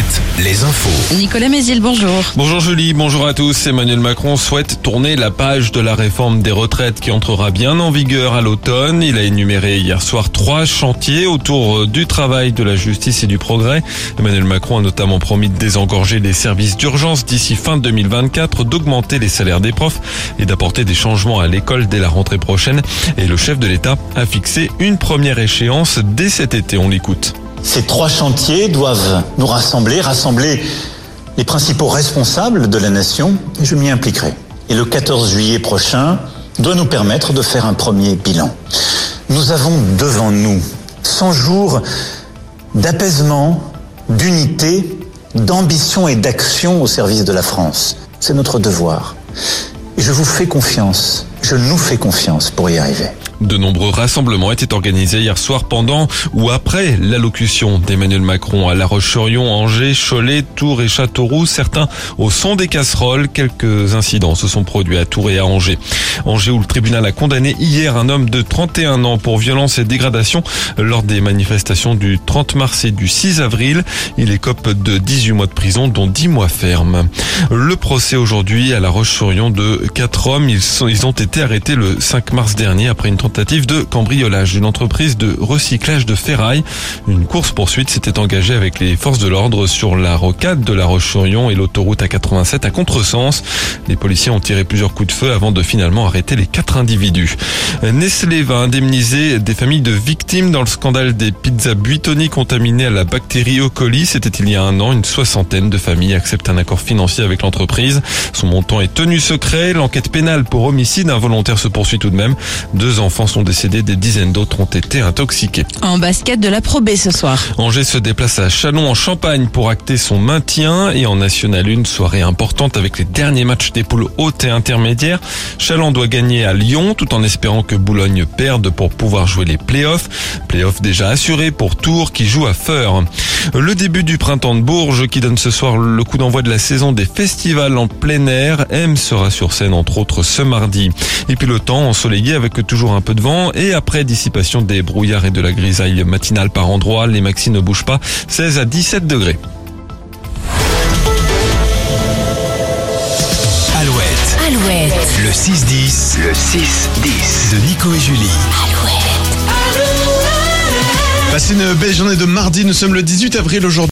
Alouette, les infos. Nicolas Mézil, bonjour. Bonjour Julie, bonjour à tous. Emmanuel Macron souhaite tourner la page de la réforme des retraites qui entrera bien en vigueur à l'automne. Il a énuméré hier soir trois chantiers autour du travail, de la justice et du progrès. Emmanuel Macron a notamment promis de désengorger les services d'urgence d'ici fin 2024, d'augmenter les salaires des profs et d'apporter des changements à l'école dès la rentrée prochaine. Et le chef de l'État a fixé une première échéance dès cet été. On l'écoute. Ces trois chantiers doivent nous rassembler, rassembler les principaux responsables de la nation, et je m'y impliquerai. Et le 14 juillet prochain doit nous permettre de faire un premier bilan. Nous avons devant nous 100 jours d'apaisement, d'unité, d'ambition et d'action au service de la France. C'est notre devoir. Et je vous fais confiance, je nous fais confiance pour y arriver. De nombreux rassemblements étaient organisés hier soir pendant ou après l'allocution d'Emmanuel Macron à La Roche-sur-Yon, Angers, Cholet, Tours et Châteauroux. Certains au son des casseroles. Quelques incidents se sont produits à Tours et à Angers. Angers où le tribunal a condamné hier un homme de 31 ans pour violence et dégradation lors des manifestations du 30 mars et du 6 avril. Il écope de 18 mois de prison dont 10 mois ferme. Le procès aujourd'hui à La Roche-sur-Yon de quatre hommes. Ils, ils ont été arrêtés le 5 mars dernier après une tentative de cambriolage d'une entreprise de recyclage de ferraille. Une course-poursuite s'était engagée avec les forces de l'ordre sur la rocade de la Roche-sur-Yon et l'autoroute A87 à contresens. Les policiers ont tiré plusieurs coups de feu avant de finalement arrêter les quatre individus. Nestlé va indemniser des familles de victimes dans le scandale des pizzas buitoni contaminées à la bactérie E. coli. C'était il y a un an. Une soixantaine de familles acceptent un accord financier avec l'entreprise. Son montant est tenu secret. L'enquête pénale pour homicide involontaire se poursuit tout de même. Deux enfants sont décédés, des dizaines d'autres ont été intoxiqués. En basket de la Pro B ce soir. Angers se déplace à Chalon en Champagne pour acter son maintien et en National 1, soirée importante avec les derniers matchs des poules hautes et intermédiaires. Chalon doit gagner à Lyon tout en espérant que Boulogne perde pour pouvoir jouer les playoffs. Playoffs déjà assurés pour Tours qui joue à Feur. Le début du printemps de Bourges qui donne ce soir le coup d'envoi de la saison des festivals en plein air. M sera sur scène entre autres ce mardi. Et puis le temps ensoleillé avec toujours un peu de vent et après dissipation des brouillards et de la grisaille matinale par endroits, les maxi ne bougent pas. 16 à 17 degrés. Alouette, Alouette. le 6-10, le 6-10 de Nico et Julie. Passez une belle journée de mardi, nous sommes le 18 avril aujourd'hui.